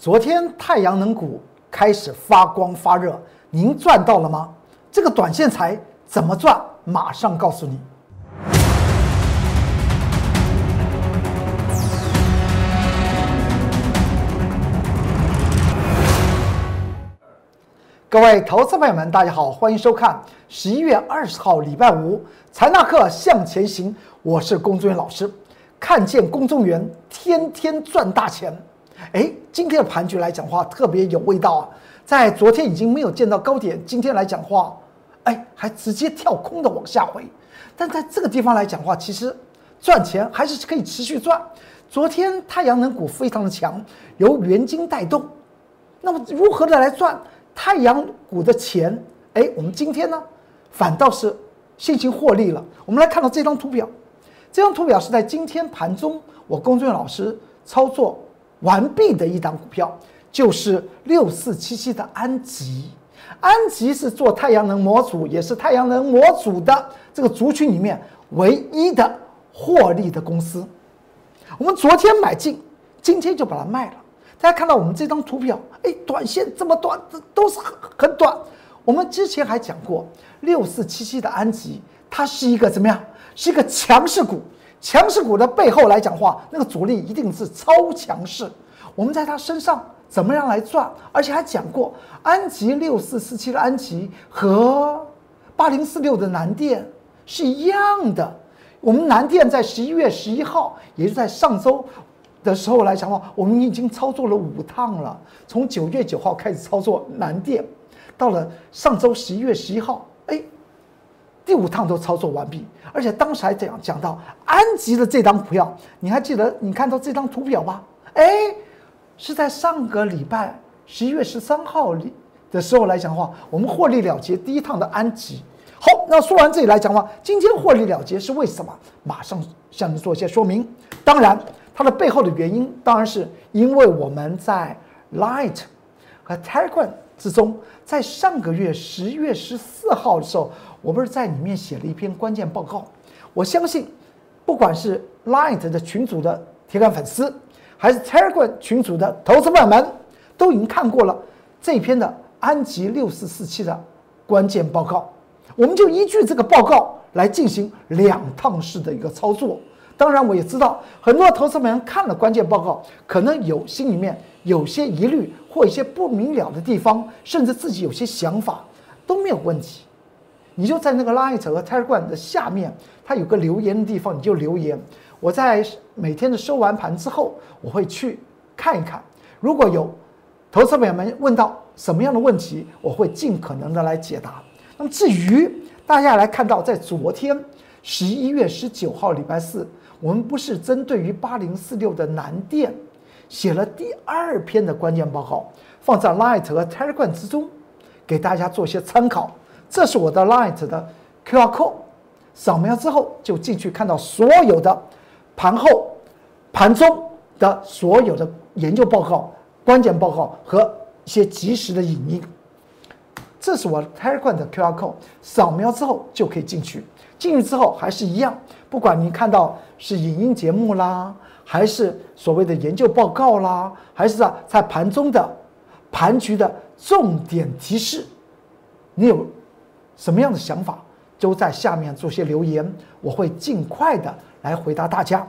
昨天太阳能股开始发光发热，您赚到了吗？这个短线财怎么赚？马上告诉你。各位投资朋友们，大家好，欢迎收看十一月二十号礼拜五财纳课向前行，我是龚宗元老师。看见龚宗元，天天赚大钱。哎，今天的盘局来讲话特别有味道啊！在昨天已经没有见到高点，今天来讲话，哎，还直接跳空的往下回。但在这个地方来讲话，其实赚钱还是可以持续赚。昨天太阳能股非常的强，由元晶带动。那么如何的来赚？太阳股的钱，哎，我们今天呢，反倒是信心获利了。我们来看到这张图表，这张图表是在今天盘中，我龚俊老师操作完毕的一档股票，就是六四七七的安吉。安吉是做太阳能模组，也是太阳能模组的这个族群里面唯一的获利的公司。我们昨天买进，今天就把它卖了。大家看到我们这张图表，哎，短线这么短，这都是很很短。我们之前还讲过，六四七七的安吉，它是一个怎么样？是一个强势股。强势股的背后来讲话，那个主力一定是超强势。我们在它身上怎么样来赚？而且还讲过，安吉六四四七的安吉和八零四六的南电是一样的。我们南电在十一月十一号，也就是在上周。的时候来讲的话，我们已经操作了五趟了。从九月九号开始操作南电，到了上周十一月十一号，第五趟都操作完毕。而且当时还这样讲到安吉的这张股票，你还记得？你看到这张图表吧？哎，是在上个礼拜十一月十三号里的时候来讲的话，我们获利了结第一趟的安吉。好，那说完这里来讲的话，今天获利了结是为什么？马上向你做一些说明。当然。它的背后的原因，当然是因为我们在 Light 和 Telegram 之中，在上个月十月十四号的时候，我不是在里面写了一篇关键报告。我相信，不管是 Light 的群组的铁杆粉丝，还是 Telegram 群组的投资朋友们，都已经看过了这篇的安吉六四四七的关键报告。我们就依据这个报告来进行两趟式的一个操作。当然，我也知道很多投资人看了关键报告，可能有心里面有些疑虑或一些不明了的地方，甚至自己有些想法都没有问题。你就在那个 Light 和 Telegram 的下面，它有个留言的地方，你就留言。我在每天的收完盘之后，我会去看一看。如果有投资者们问到什么样的问题，我会尽可能的来解答。那么至于大家来看到，在昨天十一月十九号礼拜四。我们不是针对于八零四六的南电写了第二篇的关键报告，放在 Light 和 Telegram 之中，给大家做些参考。这是我的 Light 的 QR code，扫描之后就进去看到所有的盘后、盘中的所有的研究报告、关键报告和一些及时的影音。这是我 Telegram 的 QR code，扫描之后就可以进去。进去之后还是一样，不管你看到是影音节目啦，还是所谓的研究报告啦，还是啊在盘中的盘局的重点提示，你有什么样的想法，都在下面做些留言，我会尽快的来回答大家。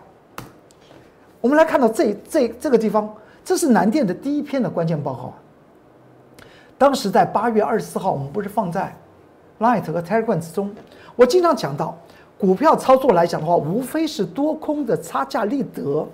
我们来看到这这这个地方，这是南电的第一篇的关键报告。当时在八月二十四号，我们不是放在 Light 和 Telegram 之中。我经常讲到，股票操作来讲的话，无非是多空的差价利得，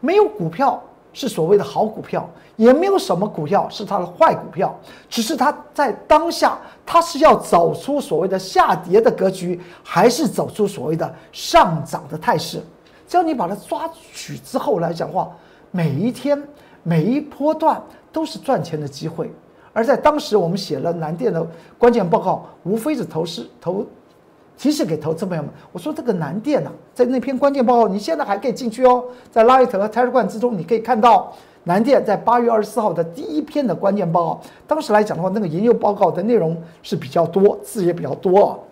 没有股票是所谓的好股票，也没有什么股票是它的坏股票，只是它在当下，它是要走出所谓的下跌的格局，还是走出所谓的上涨的态势。只要你把它抓取之后来讲话，每一天每一波段都是赚钱的机会。而在当时，我们写了南电的关键报告，无非是投资投。提示给投资朋友们，我说这个南电呐，在那篇关键报告，你现在还可以进去哦，在 Light 和 Telegram 之中，你可以看到南电在八月二十四号的第一篇的关键报告。当时来讲的话，那个研究报告的内容是比较多，字也比较多。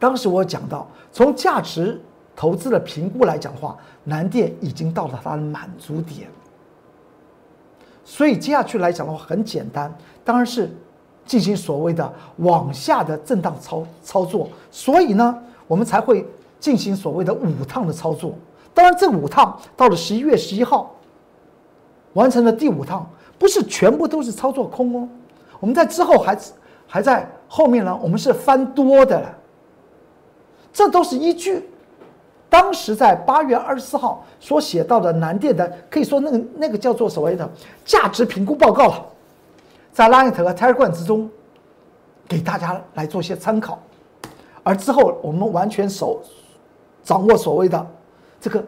当时我讲到，从价值投资的评估来讲的话，南电已经到了它的满足点。所以接下去来讲的话很简单，当然是进行所谓的往下的震荡操操作。所以呢，我们才会进行所谓的五趟的操作。当然，这五趟到了十一月十一号完成了第五趟，不是全部都是操作空哦。我们在之后还还在后面呢，我们是翻多的了，这都是依据。当时在八月二十四号所写到的南电的，可以说那个那个叫做所谓的价值评估报告了，在 Light 和 Telegram 之中，给大家来做些参考。而之后我们完全手掌握所谓的这个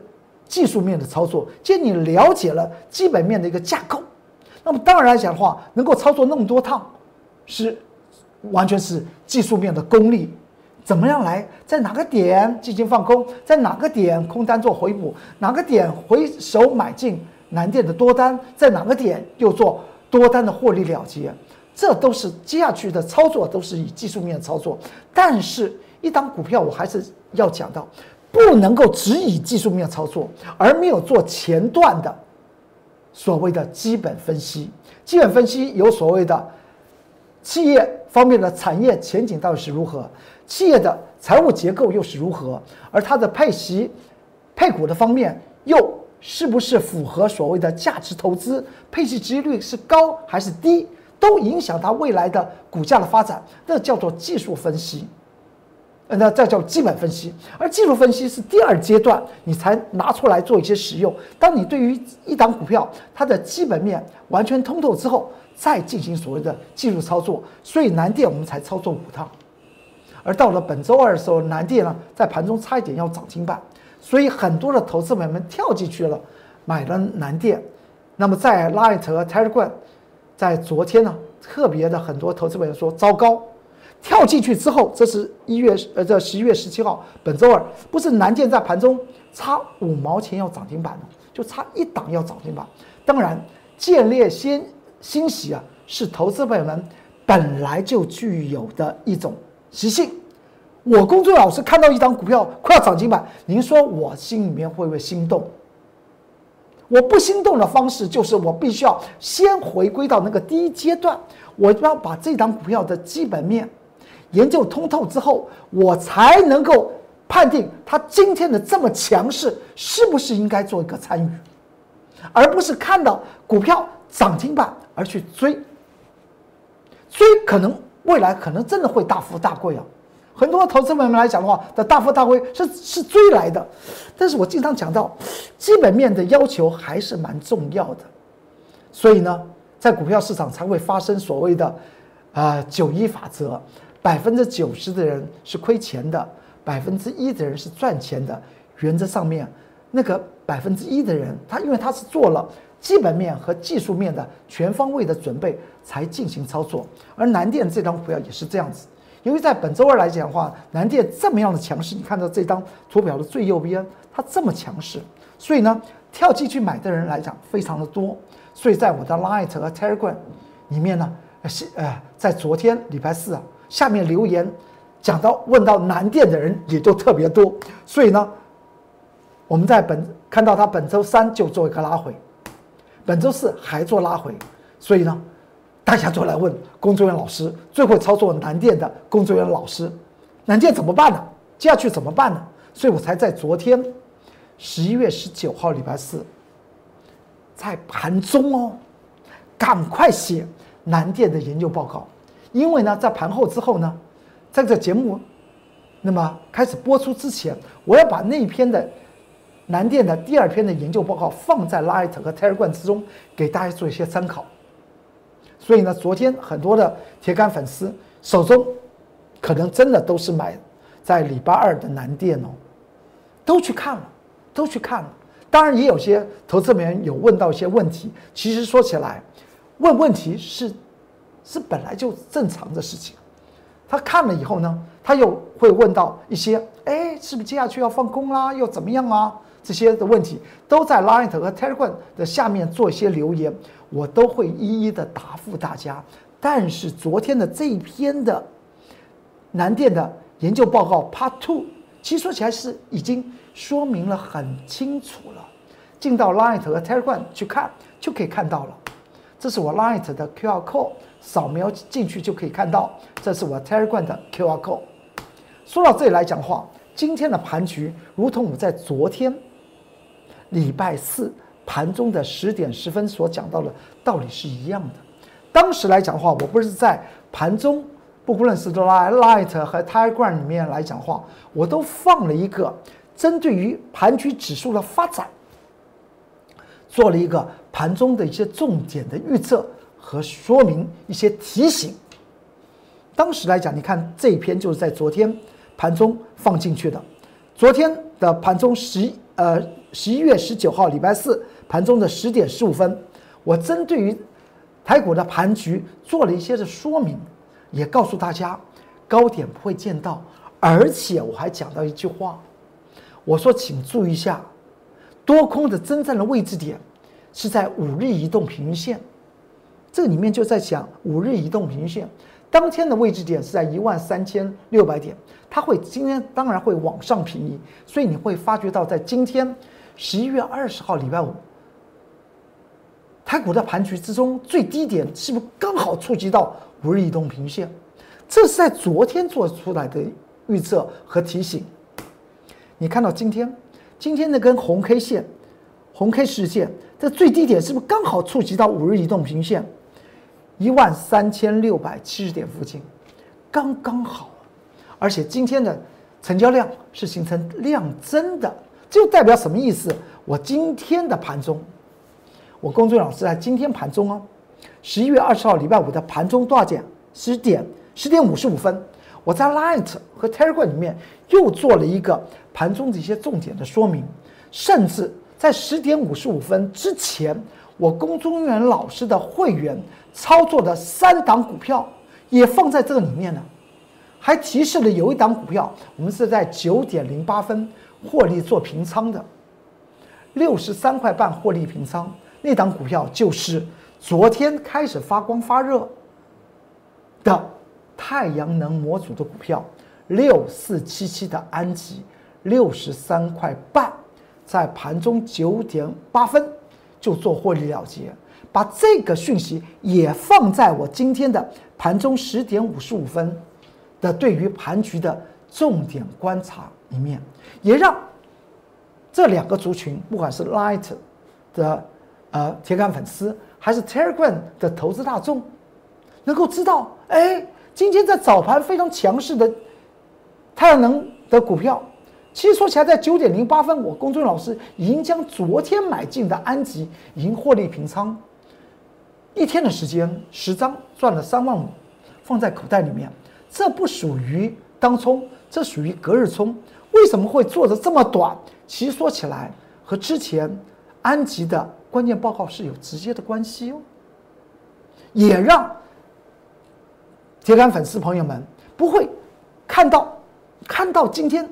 技术面的操作，既然你了解了基本面的一个架构，那么当然来讲的话，能够操作那么多趟，是完全是技术面的功力。怎么样来在哪个点进行放空，在哪个点空单做回补，哪个点回手买进南电的多单，在哪个点又做多单的获利了结，这都是接下去的操作都是以技术面操作。但是，一档股票我还是要讲到，不能够只以技术面操作，而没有做前段的所谓的基本分析。基本分析有所谓的企业方面的产业前景到底是如何。企业的财务结构又是如何？而它的配息、配股的方面又是不是符合所谓的价值投资？配息值率是高还是低，都影响它未来的股价的发展。那叫做技术分析，那这叫基本分析。而技术分析是第二阶段，你才拿出来做一些使用。当你对于一档股票它的基本面完全通透之后，再进行所谓的技术操作。所以南电我们才操作五趟。而到了本周二的时候，南电呢在盘中差一点要涨停板，所以很多的投资朋友们跳进去了，买了南电。那么在 Light 和 Telegram，在昨天呢，特别的很多投资朋友说糟糕，跳进去之后，这是一月呃这十一月十七号，本周二不是南建在盘中差五毛钱要涨停板了，就差一档要涨停板。当然，建立先欣喜啊，是投资朋友们本来就具有的一种。习性，我工作老师看到一张股票快要涨停板，您说我心里面会不会心动？我不心动的方式就是我必须要先回归到那个第一阶段，我要把这张股票的基本面研究通透之后，我才能够判定它今天的这么强势是不是应该做一个参与，而不是看到股票涨停板而去追，追可能。未来可能真的会大富大贵啊！很多投资朋友们来讲的话，的大富大贵是是追来的，但是我经常讲到，基本面的要求还是蛮重要的。所以呢，在股票市场才会发生所谓的啊九一法则，百分之九十的人是亏钱的，百分之一的人是赚钱的。原则上面，那个百分之一的人，他因为他是做了。基本面和技术面的全方位的准备才进行操作，而南电这张股票也是这样子。因为在本周二来讲的话，南电这么样的强势，你看到这张图表的最右边，它这么强势，所以呢，跳进去买的人来讲非常的多。所以在我的 Light 和 Telegram 里面呢，是呃，在昨天礼拜四啊，下面留言讲到问到南电的人也就特别多。所以呢，我们在本看到它本周三就做一个拉回。本周四还做拉回，所以呢，大家就来问工作人员老师最会操作南电的工作人员老师，南电怎么办呢？接下去怎么办呢？所以我才在昨天十一月十九号礼拜四，在盘中哦，赶快写南电的研究报告，因为呢，在盘后之后呢，在这节目那么开始播出之前，我要把那篇的。南电的第二篇的研究报告放在 Light 和 Telegram 之中，给大家做一些参考。所以呢，昨天很多的铁杆粉丝手中可能真的都是买在礼拜二的南电哦，都去看了，都去看了。当然，也有些投资人员有问到一些问题。其实说起来，问问题是是本来就正常的事情。他看了以后呢，他又会问到一些：哎，是不是接下去要放空啦？又怎么样啊？这些的问题都在 Light 和 Telegram 的下面做一些留言，我都会一一的答复大家。但是昨天的这一篇的南电的研究报告 Part Two，其实说起来是已经说明了很清楚了。进到 Light 和 Telegram 去看就可以看到了。这是我 Light 的 QR code，扫描进去就可以看到。这是我 Telegram 的 QR code。说到这里来讲话，今天的盘局如同我在昨天礼拜四盘中的十点十分所讲到的道理是一样的。当时来讲话，我不是在盘中，不论是 Light 和 Telegram 里面来讲话，我都放了一个针对于盘局指数的发展。做了一个盘中的一些重点的预测和说明，一些提醒。当时来讲，你看这一篇就是在昨天盘中放进去的。昨天的盘中十呃十一月十九号礼拜四盘中的十点十五分，我针对于台股的盘局做了一些的说明，也告诉大家高点不会见到，而且我还讲到一句话，我说请注意一下。多空的真正的位置点是在五日移动平均线，这里面就在讲五日移动平均线当天的位置点是在一万三千六百点，它会今天当然会往上平移，所以你会发觉到在今天十一月二十号礼拜五，台股的盘局之中最低点是不是刚好触及到五日移动平均线？这是在昨天做出来的预测和提醒，你看到今天。今天那根红 K 线，红 K 实线，这最低点是不是刚好触及到五日移动平均线一万三千六百七十点附近？刚刚好，而且今天的成交量是形成量增的，这就代表什么意思？我今天的盘中，我工作老师在今天盘中哦，十一月二十号礼拜五的盘中多少点？十点十点五十五分。我在 Light 和 Telegram 里面又做了一个盘中的一些重点的说明，甚至在十点五十五分之前，我龚中元老师的会员操作的三档股票也放在这个里面了，还提示了有一档股票，我们是在九点零八分获利做平仓的，六十三块半获利平仓，那档股票就是昨天开始发光发热的。太阳能模组的股票六四七七的安吉六十三块半，在盘中九点八分就做获利了结，把这个讯息也放在我今天的盘中十点五十五分的对于盘局的重点观察里面，也让这两个族群，不管是 Light 的呃铁杆粉丝，还是 Telegram 的投资大众，能够知道，哎。今天在早盘非常强势的太阳能的股票，其实说起来，在九点零八分，我龚俊老师已经将昨天买进的安吉已经获利平仓，一天的时间十张赚了三万五，放在口袋里面。这不属于当冲，这属于隔日冲。为什么会做的这么短？其实说起来，和之前安吉的关键报告是有直接的关系哦，也让。铁杆粉丝朋友们不会看到看到今天，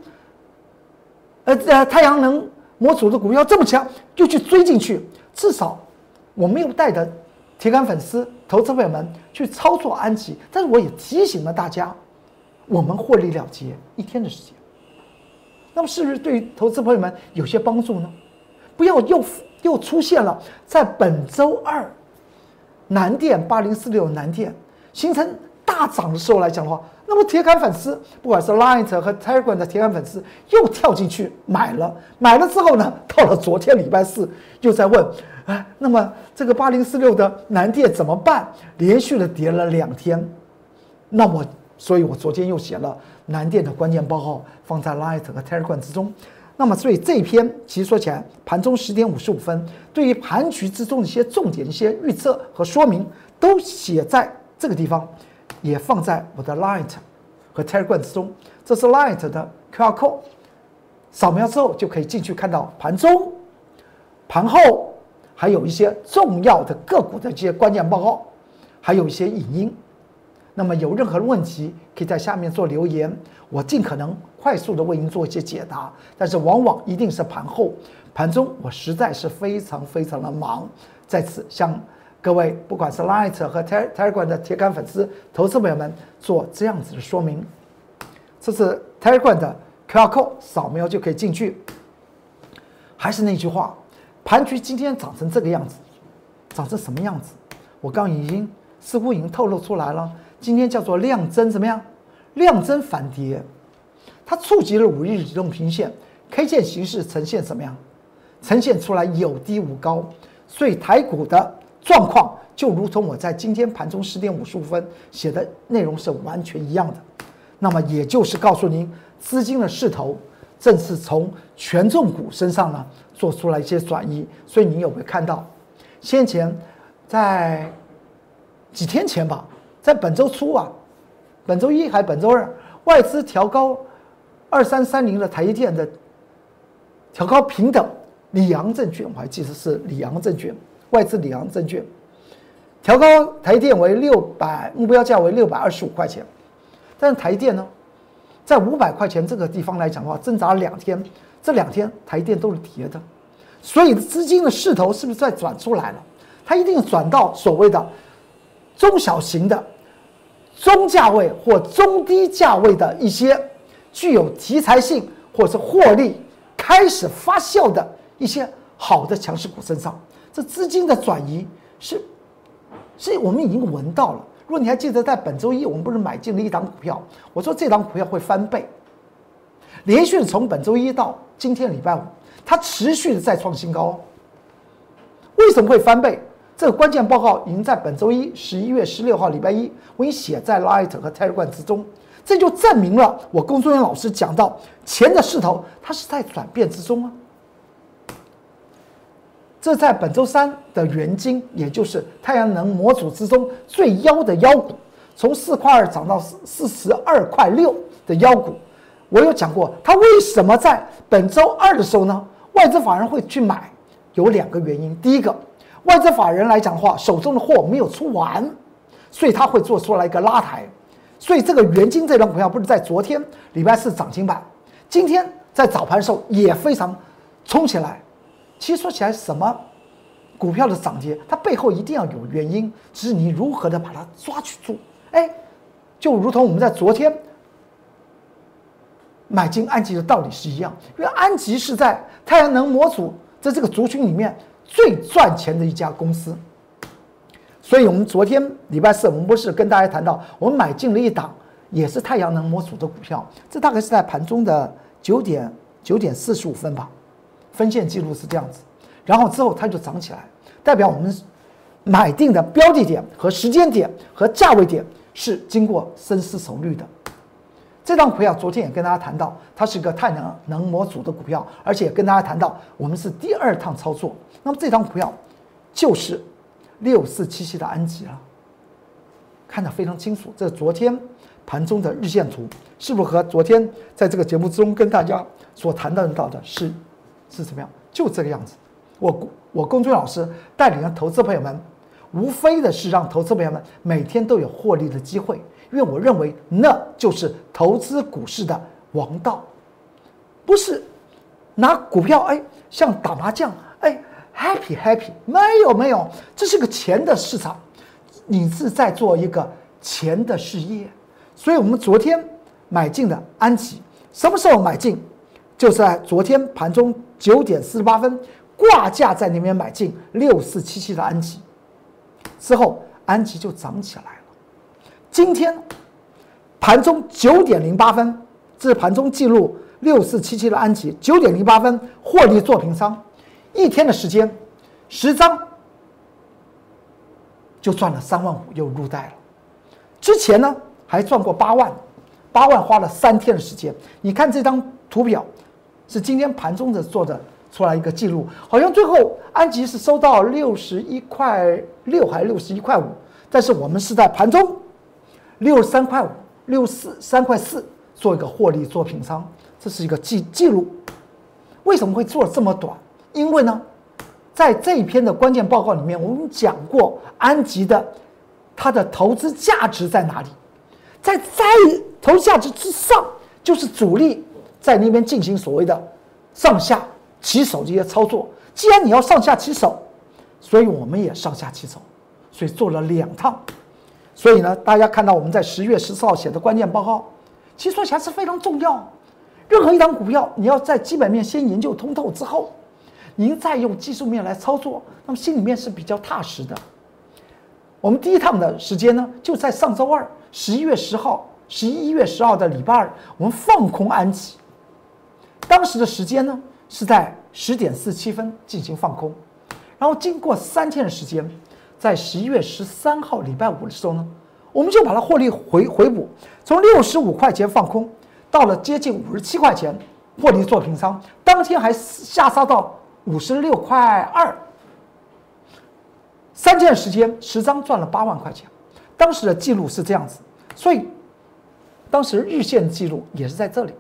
呃呃太阳能模组的股票这么强，就去追进去。至少我没有带的铁杆粉丝、投资朋友们去操作安吉，但是我也提醒了大家，我们获利了结一天的时间。那么是不是对投资朋友们有些帮助呢？不要又又出现了在本周二南电八零四六南电形成。大涨的时候来讲的话，那么铁杆粉丝，不管是 Light 和 Telegram 的铁杆粉丝，又跳进去买了，买了之后呢，到了昨天礼拜四，又在问，哎，那么这个八零四六的南电怎么办？连续的跌了两天，那么，所以我昨天又写了南电的关键报告，放在 Light 和 Telegram 之中。那么，所以这一篇其实说起来，盘中十点五十五分，对于盘局之中的一些重点、一些预测和说明，都写在这个地方。也放在我的 Light 和 Telegram 之中，这是 Light 的 QR code，扫描之后就可以进去看到盘中、盘后，还有一些重要的个股的这些关键报告，还有一些影音。那么有任何问题，可以在下面做留言，我尽可能快速的为您做一些解答。但是往往一定是盘后、盘中，我实在是非常非常的忙，在此向。各位，不管是 Light 和 Telegram 的铁杆粉丝、投资朋友们，做这样子的说明。这是 Tergon 的 QR code，扫描就可以进去。还是那句话，盘局今天涨成这个样子，涨成什么样子？我刚已经似乎已经透露出来了，今天叫做量增怎么样？量增反跌，它触及了五日移动平线，K 线形式呈现怎么样？呈现出来有低无高，所以台股的状况就如同我在今天盘中十点五十五分写的内容是完全一样的。那么也就是告诉您，资金的势头正是从权重股身上呢做出了一些转移。所以您有没有看到，先前在几天前吧，在本周初啊，本周一还本周二，外资调高二三三零的台积电的调高平等。里昂证券，我还记得是里昂证券，外资里昂证券调高台电为六百，目标价为六百二十五块钱。但是台电呢，在五百块钱这个地方来讲的话，挣扎了两天，这两天台电都是跌的，所以资金的势头是不是在转出来了？它一定转到所谓的中小型的、中价位或中低价位的一些具有题材性或者是获利开始发酵的。一些好的强势股身上，这资金的转移是，是我们已经闻到了。如果你还记得，在本周一我们不是买进了一档股票，我说这档股票会翻倍，连续从本周一到今天礼拜五，它持续的在创新高。为什么会翻倍？这个关键报告已经在本周一十一月十六号礼拜一，我已经写在 Light 和 Telegram 之中，这就证明了我工作人员老师讲到钱的势头，它是在转变之中啊。这在本周三的元金，也就是太阳能模组之中最妖的妖股，从四块二涨到四四十二块六的妖股，我有讲过，它为什么在本周二的时候呢？外资法人会去买，有两个原因。第一个，外资法人来讲的话，手中的货没有出完，所以他会做出来一个拉抬。所以这个元金这张股票不是在昨天礼拜四涨停板，今天在早盘的时候也非常冲起来。其实说起来，什么股票的涨跌，它背后一定要有原因，只是你如何的把它抓去住。哎，就如同我们在昨天买进安吉的道理是一样，因为安吉是在太阳能模组在这个族群里面最赚钱的一家公司。所以我们昨天礼拜四，我们不是跟大家谈到，我们买进了一档也是太阳能模组的股票，这大概是在盘中的九点九点四十五分吧。分线记录是这样子，然后之后它就涨起来，代表我们买定的标的点和时间点和价位点是经过深思熟虑的。这张股票昨天也跟大家谈到，它是个太阳能模组的股票，而且跟大家谈到我们是第二趟操作。那么这张股票就是六四七七的安吉了，看得非常清楚。这昨天盘中的日线图是不是和昨天在这个节目中跟大家所谈论到的是？是怎么样？就这个样子。我我龚俊老师带领的投资朋友们，无非的是让投资朋友们每天都有获利的机会，因为我认为那就是投资股市的王道，不是拿股票哎像打麻将哎 happy happy 没有没有，这是个钱的市场，你是在做一个钱的事业，所以我们昨天买进的安吉，什么时候买进？就在昨天盘中。九点四十八分，挂价在那边买进六四七七的安吉，之后安吉就涨起来了。今天盘中九点零八分，这是盘中记录六四七七的安吉，九点零八分获利做平仓，一天的时间十张就赚了三万五，又入袋了。之前呢还赚过八万，八万花了三天的时间。你看这张图表。是今天盘中的做的出来一个记录，好像最后安吉是收到六十一块六还是六十一块五，但是我们是在盘中六十三块五、六四三块四做一个获利做平仓，这是一个记记录。为什么会做这么短？因为呢，在这一篇的关键报告里面，我们讲过安吉的它的投资价值在哪里，在在投资价值之上就是主力。在那边进行所谓的上下起手这些操作。既然你要上下起手，所以我们也上下起手，所以做了两趟。所以呢，大家看到我们在十月十四号写的关键报告，其实说起来是非常重要。任何一档股票，你要在基本面先研究通透之后，您再用技术面来操作，那么心里面是比较踏实的。我们第一趟的时间呢，就在上周二，十一月十号，十一月十号的礼拜二，我们放空安吉。当时的时间呢，是在十点四七分进行放空，然后经过三天的时间，在十一月十三号礼拜五的时候呢，我们就把它获利回回补，从六十五块钱放空，到了接近五十七块钱获利做平仓，当天还下杀到五十六块二。三天的时间，十张赚了八万块钱，当时的记录是这样子，所以当时日线记录也是在这里。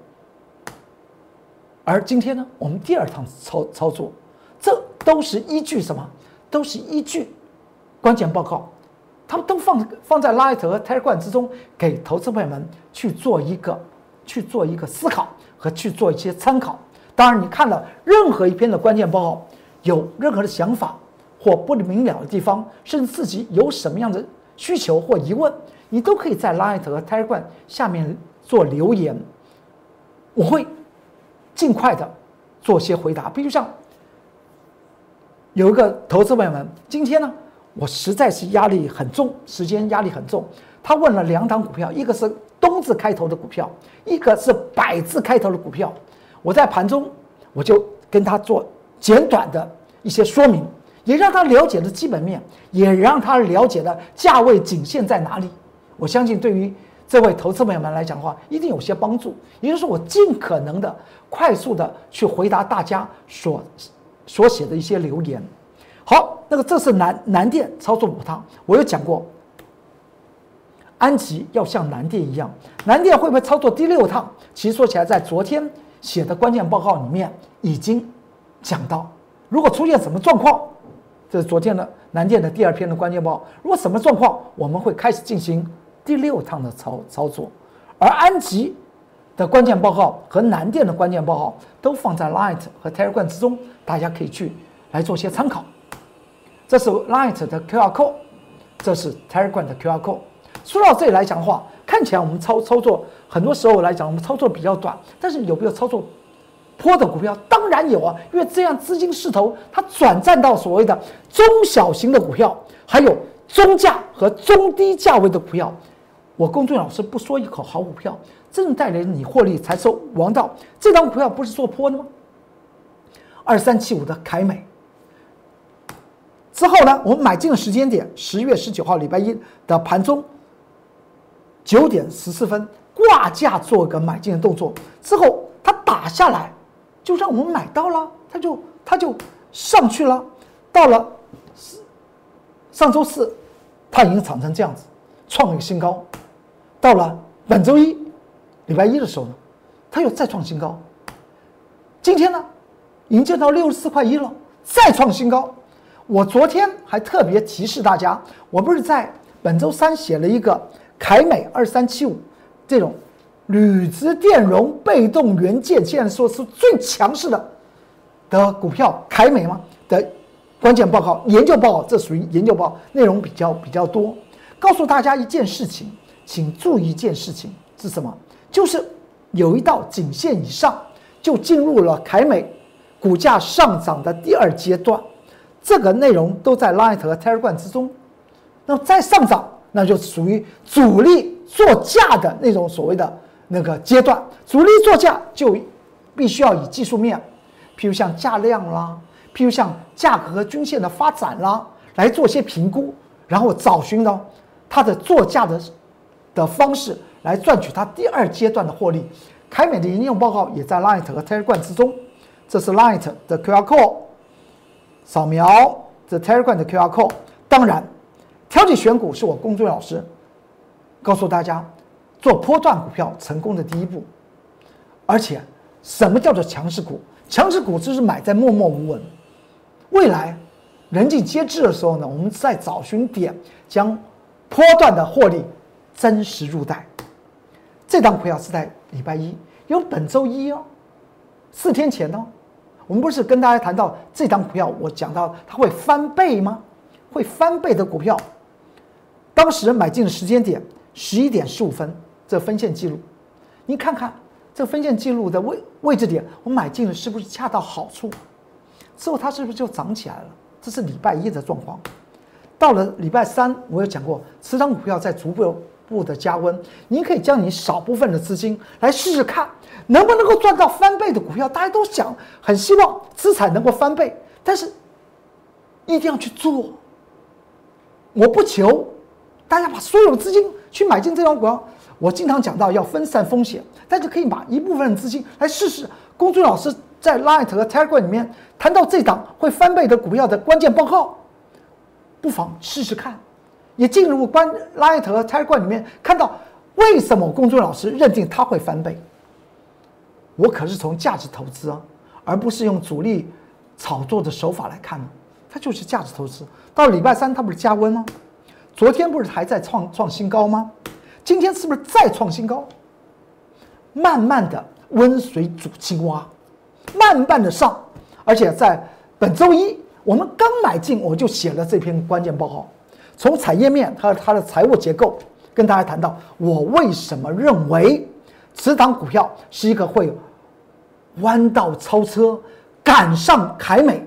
而今天呢，我们第二趟操操作，这都是依据什么？都是依据关键报告，他们都放放在 Light 和 Telegram 之中，给投资朋友们去做一个去做一个思考和去做一些参考。当然，你看了任何一篇的关键报告，有任何的想法。或不明了的地方，甚至自己有什么样的需求或疑问，你都可以在 Light 和 Telegram 下面做留言，我会尽快的做些回答。比如像有一个投资朋友们，今天呢，我实在是压力很重，时间压力很重。他问了两档股票，一个是东字开头的股票，一个是百字开头的股票。我在盘中我就跟他做简短的一些说明。也让他了解了基本面，也让他了解了价位颈线在哪里。我相信对于这位投资朋友们来讲的话，一定有些帮助。也就是，我尽可能的快速的去回答大家所所写的一些留言。好，那个这是南南电操作五趟，我有讲过，安吉要像南电一样，南电会不会操作第六趟？其实说起来，在昨天写的关键报告里面已经讲到，如果出现什么状况。这是昨天的南电的第二篇的关键报。如果什么状况，我们会开始进行第六趟的操操作。而安吉的关键报告和南电的关键报告都放在 Light 和 Telegram 之中，大家可以去来做些参考。这是 Light 的 QR code，这是 Telegram 的 QR code。说到这里来讲的话，看起来我们操操作很多时候来讲，我们操作比较短，但是有没有操作？坡的股票当然有啊，因为这样资金势头它转战到所谓的中小型的股票，还有中价和中低价位的股票。我公众老师不说一口好股票，真正带来你获利才是王道。这张股票不是做坡的吗？二三七五的凯美之后呢，我们买进的时间点十月十九号礼拜一的盘中九点十四分挂价做个买进的动作，之后它打下来。就让我们买到了，它就它就上去了，到了上周四，它已经涨成这样子，创一个新高。到了本周一，礼拜一的时候呢，它又再创新高。今天呢，已经见到六十四块一了，再创新高。我昨天还特别提示大家，我不是在本周三写了一个凯美二三七五这种。铝质电容被动元件现在说是最强势的的股票，凯美吗的关键报告、研究报告，这属于研究报告内容比较比较多。告诉大家一件事情，请注意一件事情是什么？就是有一道颈线以上，就进入了凯美股价上涨的第二阶段。这个内容都在 Light 和 Telegram 之中。那么再上涨，那就属于主力做价的那种所谓的。那个阶段，主力做价就必须要以技术面，譬如像价量啦，譬如像价格和均线的发展啦，来做些评估，然后找寻到它的做价的的方式，来赚取它第二阶段的获利。凯美的研究报告也在 Light 和 Telegram 之中，这是 Light 的 QR code，扫描这 Telegram 的 QR code。当然，挑选选股是我公众老师告诉大家。做波段股票成功的第一步，而且什么叫做强势股？强势股就是买在默默无闻，未来人尽皆知的时候呢，我们再找寻点将波段的获利真实入袋。这档股票是在礼拜一，因为本周一哦，四天前哦，我们不是跟大家谈到这档股票，我讲到它会翻倍吗？会翻倍的股票，当时买进的时间点十一点十五分。这分线记录，你看看这分线记录的位位置点，我买进了是不是恰到好处？之后它是不是就涨起来了？这是礼拜一的状况。到了礼拜三，我有讲过，持仓股票在逐步步的加温，您可以将你少部分的资金来试试看，能不能够赚到翻倍的股票。大家都想，很希望资产能够翻倍，但是一定要去做。我不求大家把所有的资金去买进这张股票，我经常讲到要分散风险，但是可以把一部分资金来试试。公孙老师在 Light 和 Telegram 里面谈到这档会翻倍的股票的关键报告。不妨试试看，也进入关 Light 和 t i g e r 里面看到为什么公众老师认定它会翻倍。我可是从价值投资啊，而不是用主力炒作的手法来看呢它就是价值投资。到礼拜三它不是加温吗？昨天不是还在创创新高吗？今天是不是再创新高？慢慢的温水煮青蛙，慢慢的上，而且在本周一。我们刚买进，我就写了这篇关键报告，从产业面和它的财务结构跟大家谈到，我为什么认为此档股票是一个会弯道超车、赶上凯美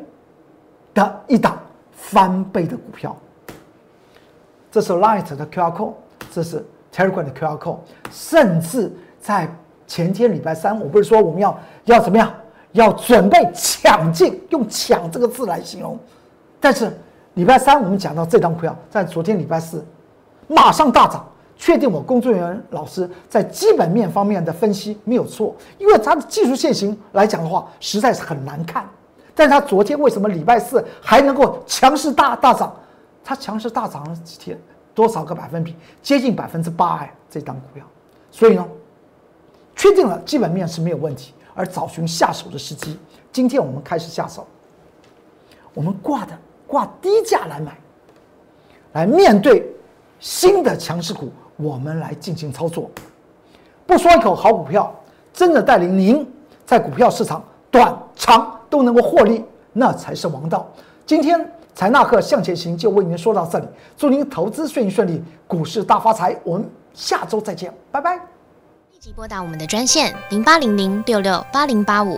的一档翻倍的股票。这是 Light 的 QR code，这是 Telegram 的 QR code，甚至在前天礼拜三，我不是说我们要要怎么样？要准备抢进，用“抢”这个字来形容。但是礼拜三我们讲到这张股票，在昨天礼拜四马上大涨，确定我工作人员老师在基本面方面的分析没有错，因为它的技术线型来讲的话，实在是很难看。但是它昨天为什么礼拜四还能够强势大大涨？它强势大涨了几天？多少个百分比？接近百分之八哎，这张股票。所以呢，确定了基本面是没有问题。而找寻下手的时机，今天我们开始下手。我们挂的挂低价来买，来面对新的强势股，我们来进行操作。不说一口好股票，真的带领您在股票市场短长都能够获利，那才是王道。今天财纳克向前行就为您说到这里，祝您投资顺利顺利，股市大发财。我们下周再见，拜拜。立即拨打我们的专线零八零零六六八零八五